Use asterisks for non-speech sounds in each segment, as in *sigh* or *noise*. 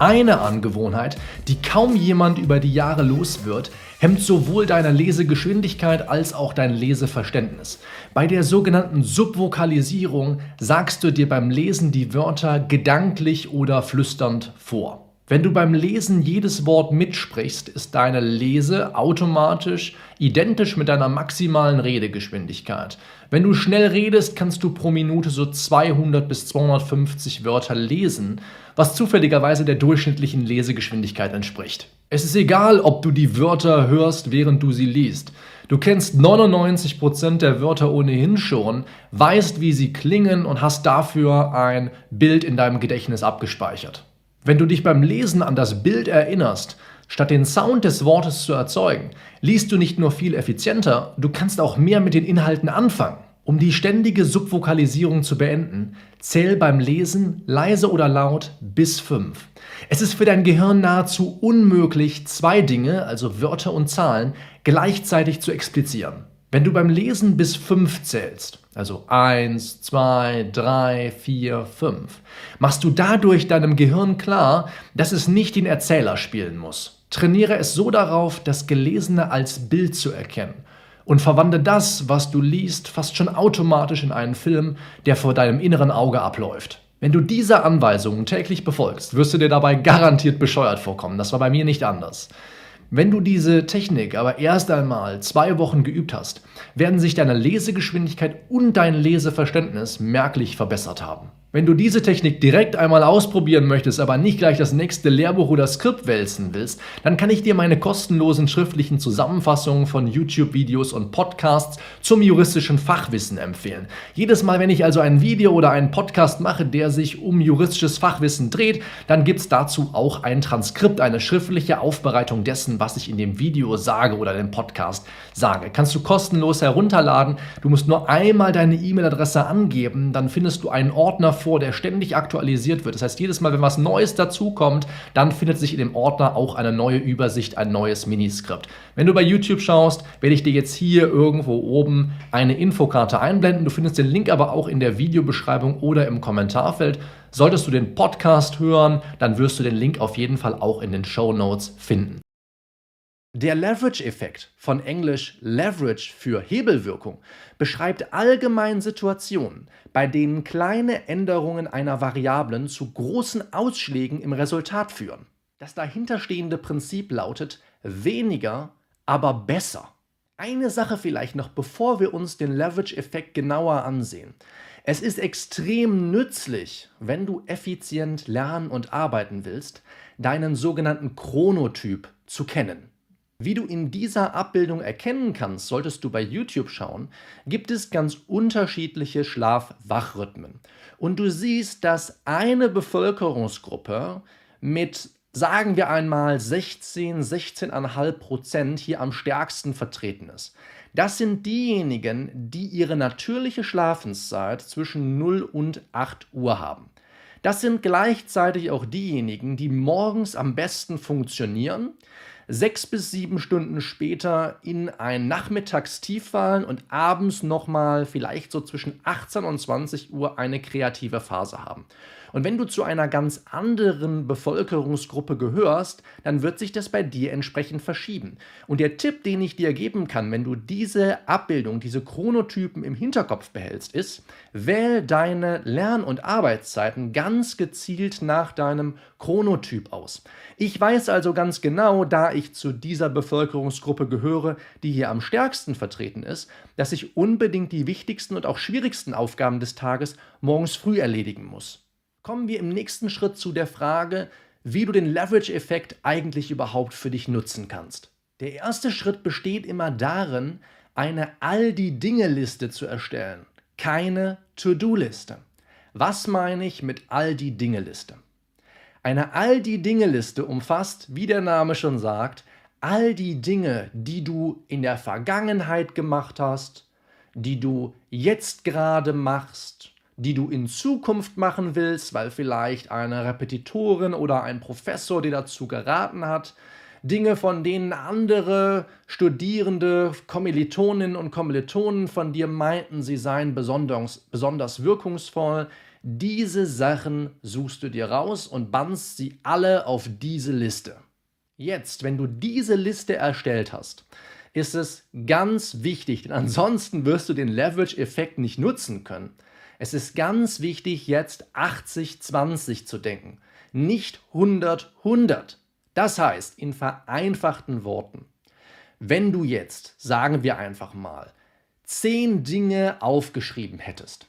Eine Angewohnheit, die kaum jemand über die Jahre los wird, hemmt sowohl deine Lesegeschwindigkeit als auch dein Leseverständnis. Bei der sogenannten Subvokalisierung sagst du dir beim Lesen die Wörter gedanklich oder flüsternd vor. Wenn du beim Lesen jedes Wort mitsprichst, ist deine Lese automatisch identisch mit deiner maximalen Redegeschwindigkeit. Wenn du schnell redest, kannst du pro Minute so 200 bis 250 Wörter lesen, was zufälligerweise der durchschnittlichen Lesegeschwindigkeit entspricht. Es ist egal, ob du die Wörter hörst, während du sie liest. Du kennst 99% der Wörter ohnehin schon, weißt, wie sie klingen und hast dafür ein Bild in deinem Gedächtnis abgespeichert. Wenn du dich beim Lesen an das Bild erinnerst, statt den Sound des Wortes zu erzeugen, liest du nicht nur viel effizienter, du kannst auch mehr mit den Inhalten anfangen. Um die ständige Subvokalisierung zu beenden, zähl beim Lesen leise oder laut bis fünf. Es ist für dein Gehirn nahezu unmöglich, zwei Dinge, also Wörter und Zahlen, gleichzeitig zu explizieren. Wenn du beim Lesen bis fünf zählst, also eins, zwei, drei, vier, fünf, machst du dadurch deinem Gehirn klar, dass es nicht den Erzähler spielen muss. Trainiere es so darauf, das Gelesene als Bild zu erkennen und verwandle das, was du liest, fast schon automatisch in einen Film, der vor deinem inneren Auge abläuft. Wenn du diese Anweisungen täglich befolgst, wirst du dir dabei garantiert bescheuert vorkommen. Das war bei mir nicht anders. Wenn du diese Technik aber erst einmal zwei Wochen geübt hast, werden sich deine Lesegeschwindigkeit und dein Leseverständnis merklich verbessert haben. Wenn du diese Technik direkt einmal ausprobieren möchtest, aber nicht gleich das nächste Lehrbuch oder Skript wälzen willst, dann kann ich dir meine kostenlosen schriftlichen Zusammenfassungen von YouTube-Videos und Podcasts zum juristischen Fachwissen empfehlen. Jedes Mal, wenn ich also ein Video oder einen Podcast mache, der sich um juristisches Fachwissen dreht, dann gibt es dazu auch ein Transkript, eine schriftliche Aufbereitung dessen, was ich in dem Video sage oder dem Podcast sage. Kannst du kostenlos herunterladen. Du musst nur einmal deine E-Mail-Adresse angeben, dann findest du einen Ordner vor, der ständig aktualisiert wird. Das heißt, jedes Mal, wenn was Neues dazukommt, dann findet sich in dem Ordner auch eine neue Übersicht, ein neues Miniskript. Wenn du bei YouTube schaust, werde ich dir jetzt hier irgendwo oben eine Infokarte einblenden. Du findest den Link aber auch in der Videobeschreibung oder im Kommentarfeld. Solltest du den Podcast hören, dann wirst du den Link auf jeden Fall auch in den Show Notes finden. Der Leverage-Effekt, von Englisch Leverage für Hebelwirkung, beschreibt allgemein Situationen, bei denen kleine Änderungen einer Variablen zu großen Ausschlägen im Resultat führen. Das dahinterstehende Prinzip lautet weniger, aber besser. Eine Sache vielleicht noch, bevor wir uns den Leverage-Effekt genauer ansehen. Es ist extrem nützlich, wenn du effizient lernen und arbeiten willst, deinen sogenannten Chronotyp zu kennen. Wie du in dieser Abbildung erkennen kannst, solltest du bei YouTube schauen, gibt es ganz unterschiedliche Schlaf-Wach-Rhythmen. Und du siehst, dass eine Bevölkerungsgruppe mit, sagen wir einmal, 16, 16,5 Prozent hier am stärksten vertreten ist. Das sind diejenigen, die ihre natürliche Schlafenszeit zwischen 0 und 8 Uhr haben. Das sind gleichzeitig auch diejenigen, die morgens am besten funktionieren, sechs bis sieben Stunden später in ein Nachmittagstief fallen und abends nochmal vielleicht so zwischen 18 und 20 Uhr eine kreative Phase haben. Und wenn du zu einer ganz anderen Bevölkerungsgruppe gehörst, dann wird sich das bei dir entsprechend verschieben. Und der Tipp, den ich dir geben kann, wenn du diese Abbildung, diese Chronotypen im Hinterkopf behältst, ist, wähl deine Lern- und Arbeitszeiten ganz gezielt nach deinem Chronotyp aus. Ich weiß also ganz genau, da ich zu dieser Bevölkerungsgruppe gehöre, die hier am stärksten vertreten ist, dass ich unbedingt die wichtigsten und auch schwierigsten Aufgaben des Tages morgens früh erledigen muss kommen wir im nächsten Schritt zu der Frage, wie du den Leverage-Effekt eigentlich überhaupt für dich nutzen kannst. Der erste Schritt besteht immer darin, eine All die Dinge-Liste zu erstellen, keine To-Do-Liste. Was meine ich mit All die Dinge-Liste? Eine All die Dinge-Liste umfasst, wie der Name schon sagt, all die Dinge, die du in der Vergangenheit gemacht hast, die du jetzt gerade machst, die du in Zukunft machen willst, weil vielleicht eine Repetitorin oder ein Professor dir dazu geraten hat, Dinge, von denen andere Studierende, Kommilitoninnen und Kommilitonen von dir meinten, sie seien besonders, besonders wirkungsvoll. Diese Sachen suchst du dir raus und bannst sie alle auf diese Liste. Jetzt, wenn du diese Liste erstellt hast, ist es ganz wichtig, denn ansonsten wirst du den Leverage-Effekt nicht nutzen können. Es ist ganz wichtig, jetzt 80-20 zu denken, nicht 100-100. Das heißt, in vereinfachten Worten, wenn du jetzt, sagen wir einfach mal, zehn Dinge aufgeschrieben hättest,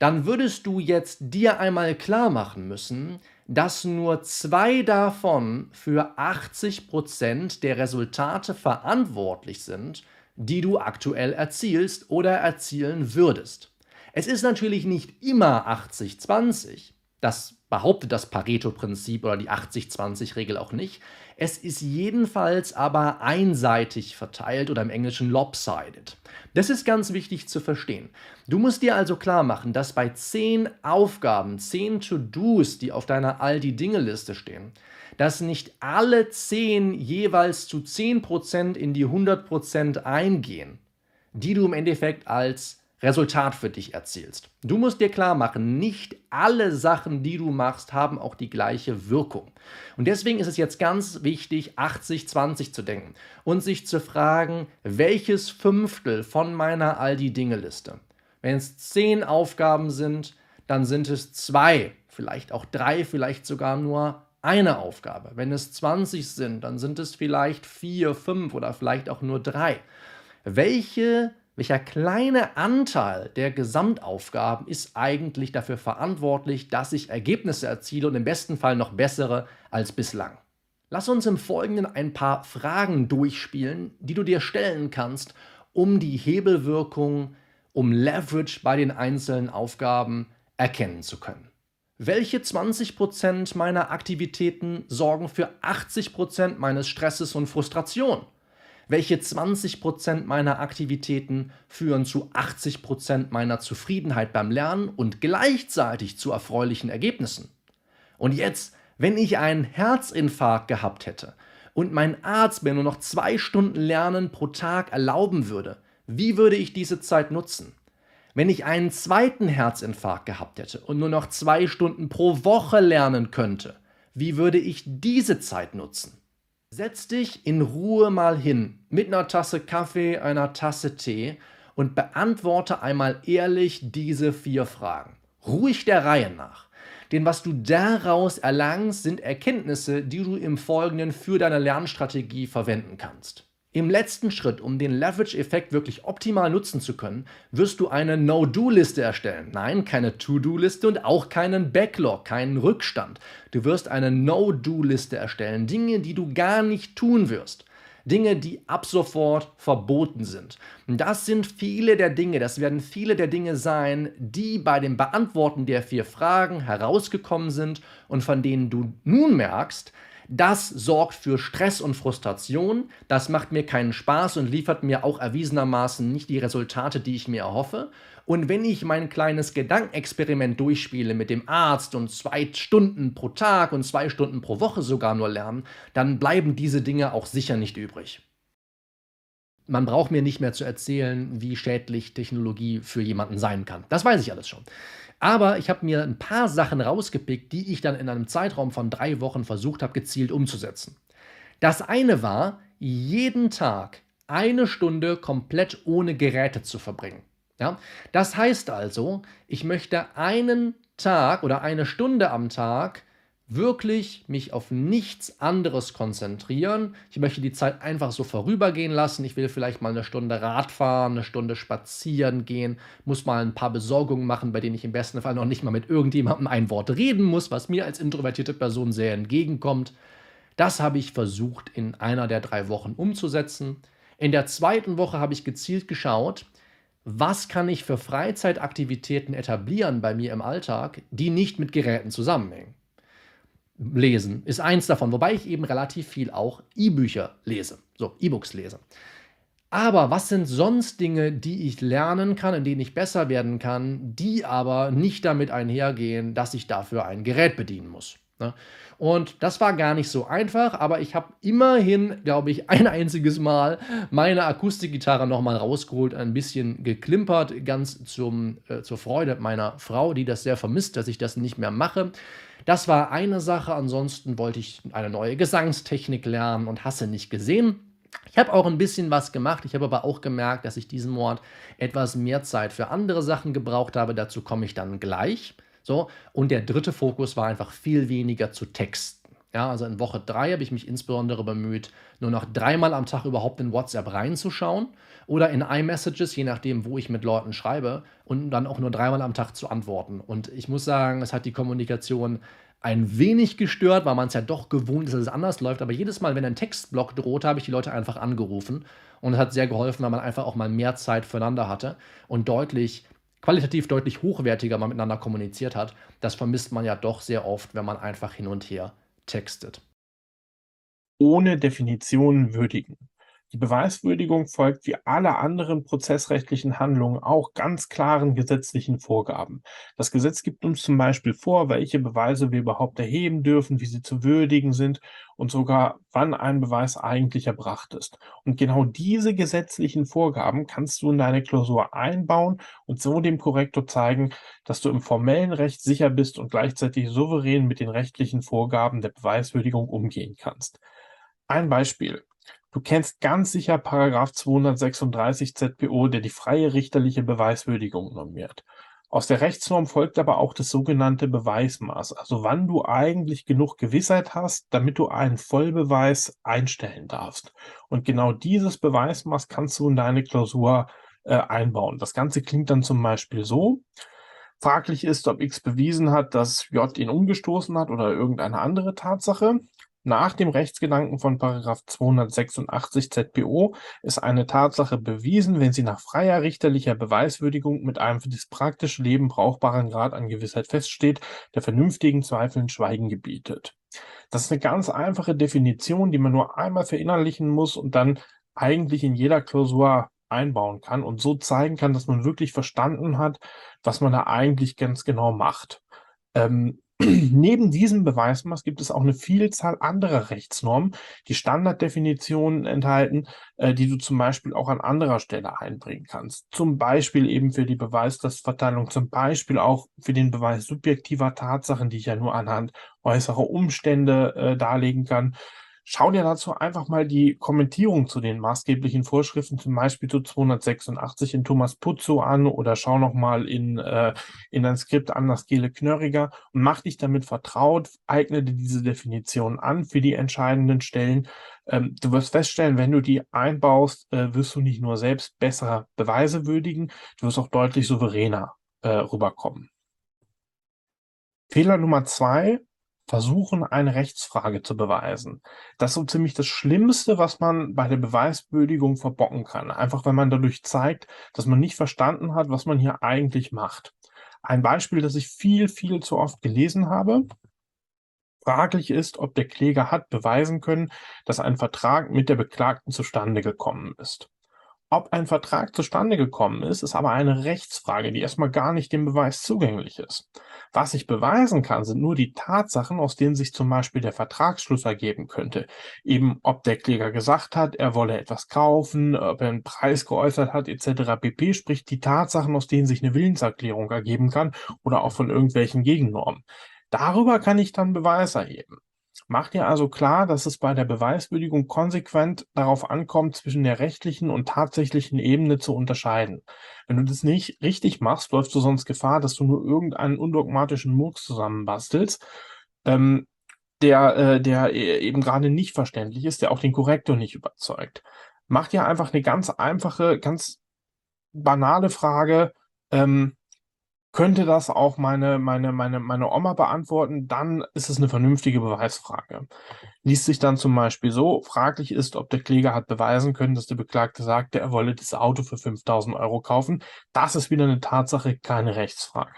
dann würdest du jetzt dir einmal klar machen müssen, dass nur zwei davon für 80% der Resultate verantwortlich sind, die du aktuell erzielst oder erzielen würdest. Es ist natürlich nicht immer 80-20. Das behauptet das Pareto-Prinzip oder die 80-20-Regel auch nicht. Es ist jedenfalls aber einseitig verteilt oder im Englischen lopsided. Das ist ganz wichtig zu verstehen. Du musst dir also klar machen, dass bei 10 Aufgaben, 10 To-Dos, die auf deiner All-die-Dinge-Liste stehen, dass nicht alle 10 jeweils zu 10% in die 100% eingehen, die du im Endeffekt als Resultat für dich erzielst. Du musst dir klar machen, nicht alle Sachen, die du machst, haben auch die gleiche Wirkung. Und deswegen ist es jetzt ganz wichtig, 80-20 zu denken und sich zu fragen, welches Fünftel von meiner All die Dinge-Liste. Wenn es zehn Aufgaben sind, dann sind es zwei, vielleicht auch drei, vielleicht sogar nur eine Aufgabe. Wenn es 20 sind, dann sind es vielleicht vier, fünf oder vielleicht auch nur drei. Welche welcher kleine Anteil der Gesamtaufgaben ist eigentlich dafür verantwortlich, dass ich Ergebnisse erziele und im besten Fall noch bessere als bislang? Lass uns im Folgenden ein paar Fragen durchspielen, die du dir stellen kannst, um die Hebelwirkung, um Leverage bei den einzelnen Aufgaben erkennen zu können. Welche 20% meiner Aktivitäten sorgen für 80% meines Stresses und Frustration? Welche 20% meiner Aktivitäten führen zu 80% meiner Zufriedenheit beim Lernen und gleichzeitig zu erfreulichen Ergebnissen? Und jetzt, wenn ich einen Herzinfarkt gehabt hätte und mein Arzt mir nur noch zwei Stunden Lernen pro Tag erlauben würde, wie würde ich diese Zeit nutzen? Wenn ich einen zweiten Herzinfarkt gehabt hätte und nur noch zwei Stunden pro Woche lernen könnte, wie würde ich diese Zeit nutzen? Setz dich in Ruhe mal hin mit einer Tasse Kaffee, einer Tasse Tee und beantworte einmal ehrlich diese vier Fragen. Ruhig der Reihe nach. Denn was du daraus erlangst, sind Erkenntnisse, die du im Folgenden für deine Lernstrategie verwenden kannst. Im letzten Schritt, um den Leverage-Effekt wirklich optimal nutzen zu können, wirst du eine No-Do-Liste erstellen. Nein, keine To-Do-Liste und auch keinen Backlog, keinen Rückstand. Du wirst eine No-Do-Liste erstellen. Dinge, die du gar nicht tun wirst. Dinge, die ab sofort verboten sind. Das sind viele der Dinge, das werden viele der Dinge sein, die bei dem Beantworten der vier Fragen herausgekommen sind und von denen du nun merkst, das sorgt für Stress und Frustration. Das macht mir keinen Spaß und liefert mir auch erwiesenermaßen nicht die Resultate, die ich mir erhoffe. Und wenn ich mein kleines Gedankenexperiment durchspiele mit dem Arzt und zwei Stunden pro Tag und zwei Stunden pro Woche sogar nur lernen, dann bleiben diese Dinge auch sicher nicht übrig. Man braucht mir nicht mehr zu erzählen, wie schädlich Technologie für jemanden sein kann. Das weiß ich alles schon. Aber ich habe mir ein paar Sachen rausgepickt, die ich dann in einem Zeitraum von drei Wochen versucht habe, gezielt umzusetzen. Das eine war, jeden Tag eine Stunde komplett ohne Geräte zu verbringen. Ja? Das heißt also, ich möchte einen Tag oder eine Stunde am Tag wirklich mich auf nichts anderes konzentrieren. Ich möchte die Zeit einfach so vorübergehen lassen. Ich will vielleicht mal eine Stunde Radfahren, eine Stunde spazieren gehen, muss mal ein paar Besorgungen machen, bei denen ich im besten Fall noch nicht mal mit irgendjemandem ein Wort reden muss, was mir als introvertierte Person sehr entgegenkommt. Das habe ich versucht in einer der drei Wochen umzusetzen. In der zweiten Woche habe ich gezielt geschaut, was kann ich für Freizeitaktivitäten etablieren bei mir im Alltag, die nicht mit Geräten zusammenhängen lesen ist eins davon, wobei ich eben relativ viel auch E-Bücher lese, so E-Books lese. Aber was sind sonst Dinge, die ich lernen kann, in denen ich besser werden kann, die aber nicht damit einhergehen, dass ich dafür ein Gerät bedienen muss? Ne? Und das war gar nicht so einfach, aber ich habe immerhin, glaube ich, *laughs* ein einziges Mal meine Akustikgitarre nochmal rausgeholt, ein bisschen geklimpert, ganz zum, äh, zur Freude meiner Frau, die das sehr vermisst, dass ich das nicht mehr mache. Das war eine Sache, ansonsten wollte ich eine neue Gesangstechnik lernen und hasse nicht gesehen. Ich habe auch ein bisschen was gemacht, ich habe aber auch gemerkt, dass ich diesen Monat etwas mehr Zeit für andere Sachen gebraucht habe. Dazu komme ich dann gleich. So, und der dritte Fokus war einfach viel weniger zu texten. Ja, also in Woche drei habe ich mich insbesondere bemüht, nur noch dreimal am Tag überhaupt in WhatsApp reinzuschauen oder in iMessages, je nachdem, wo ich mit Leuten schreibe, und dann auch nur dreimal am Tag zu antworten. Und ich muss sagen, es hat die Kommunikation ein wenig gestört, weil man es ja doch gewohnt ist, dass es anders läuft. Aber jedes Mal, wenn ein Textblock drohte, habe ich die Leute einfach angerufen. Und es hat sehr geholfen, weil man einfach auch mal mehr Zeit füreinander hatte und deutlich, qualitativ deutlich hochwertiger mal miteinander kommuniziert hat. Das vermisst man ja doch sehr oft, wenn man einfach hin und her textet. Ohne Definition würdigen. Die Beweiswürdigung folgt wie alle anderen prozessrechtlichen Handlungen auch ganz klaren gesetzlichen Vorgaben. Das Gesetz gibt uns zum Beispiel vor, welche Beweise wir überhaupt erheben dürfen, wie sie zu würdigen sind und sogar wann ein Beweis eigentlich erbracht ist. Und genau diese gesetzlichen Vorgaben kannst du in deine Klausur einbauen und so dem Korrektor zeigen, dass du im formellen Recht sicher bist und gleichzeitig souverän mit den rechtlichen Vorgaben der Beweiswürdigung umgehen kannst. Ein Beispiel. Du kennst ganz sicher Paragraph 236 ZPO, der die freie richterliche Beweiswürdigung normiert. Aus der Rechtsnorm folgt aber auch das sogenannte Beweismaß, also wann du eigentlich genug Gewissheit hast, damit du einen Vollbeweis einstellen darfst. Und genau dieses Beweismaß kannst du in deine Klausur äh, einbauen. Das Ganze klingt dann zum Beispiel so. Fraglich ist, ob X bewiesen hat, dass J ihn umgestoßen hat oder irgendeine andere Tatsache. Nach dem Rechtsgedanken von § 286 ZPO ist eine Tatsache bewiesen, wenn sie nach freier richterlicher Beweiswürdigung mit einem für das praktische Leben brauchbaren Grad an Gewissheit feststeht, der vernünftigen Zweifeln Schweigen gebietet. Das ist eine ganz einfache Definition, die man nur einmal verinnerlichen muss und dann eigentlich in jeder Klausur einbauen kann und so zeigen kann, dass man wirklich verstanden hat, was man da eigentlich ganz genau macht. Ähm, *clears throat* Neben diesem Beweismaß gibt es auch eine Vielzahl anderer Rechtsnormen, die Standarddefinitionen enthalten, äh, die du zum Beispiel auch an anderer Stelle einbringen kannst. Zum Beispiel eben für die Beweislastverteilung, zum Beispiel auch für den Beweis subjektiver Tatsachen, die ich ja nur anhand äußerer Umstände äh, darlegen kann. Schau dir dazu einfach mal die Kommentierung zu den maßgeblichen Vorschriften, zum Beispiel zu 286 in Thomas Putzo an oder schau nochmal in, äh, in ein Skript an das Gele Knörriger und mach dich damit vertraut, eigne dir diese Definition an für die entscheidenden Stellen. Ähm, du wirst feststellen, wenn du die einbaust, äh, wirst du nicht nur selbst bessere Beweise würdigen, du wirst auch deutlich souveräner äh, rüberkommen. Fehler Nummer zwei, versuchen, eine Rechtsfrage zu beweisen. Das ist so ziemlich das Schlimmste, was man bei der Beweiswürdigung verbocken kann. Einfach, wenn man dadurch zeigt, dass man nicht verstanden hat, was man hier eigentlich macht. Ein Beispiel, das ich viel, viel zu oft gelesen habe. Fraglich ist, ob der Kläger hat beweisen können, dass ein Vertrag mit der Beklagten zustande gekommen ist. Ob ein Vertrag zustande gekommen ist, ist aber eine Rechtsfrage, die erstmal gar nicht dem Beweis zugänglich ist. Was ich beweisen kann, sind nur die Tatsachen, aus denen sich zum Beispiel der Vertragsschluss ergeben könnte. Eben, ob der Kläger gesagt hat, er wolle etwas kaufen, ob er einen Preis geäußert hat, etc. pp. Sprich die Tatsachen, aus denen sich eine Willenserklärung ergeben kann oder auch von irgendwelchen Gegennormen. Darüber kann ich dann Beweis erheben. Mach dir also klar, dass es bei der Beweiswürdigung konsequent darauf ankommt, zwischen der rechtlichen und tatsächlichen Ebene zu unterscheiden. Wenn du das nicht richtig machst, läufst du sonst Gefahr, dass du nur irgendeinen undogmatischen Murks zusammenbastelst, ähm, der, äh, der e-, eben gerade nicht verständlich ist, der auch den Korrektor nicht überzeugt. Mach dir einfach eine ganz einfache, ganz banale Frage, ähm, könnte das auch meine, meine, meine, meine Oma beantworten, dann ist es eine vernünftige Beweisfrage. Liest sich dann zum Beispiel so, fraglich ist, ob der Kläger hat beweisen können, dass der Beklagte sagte, er wolle das Auto für 5000 Euro kaufen. Das ist wieder eine Tatsache, keine Rechtsfrage.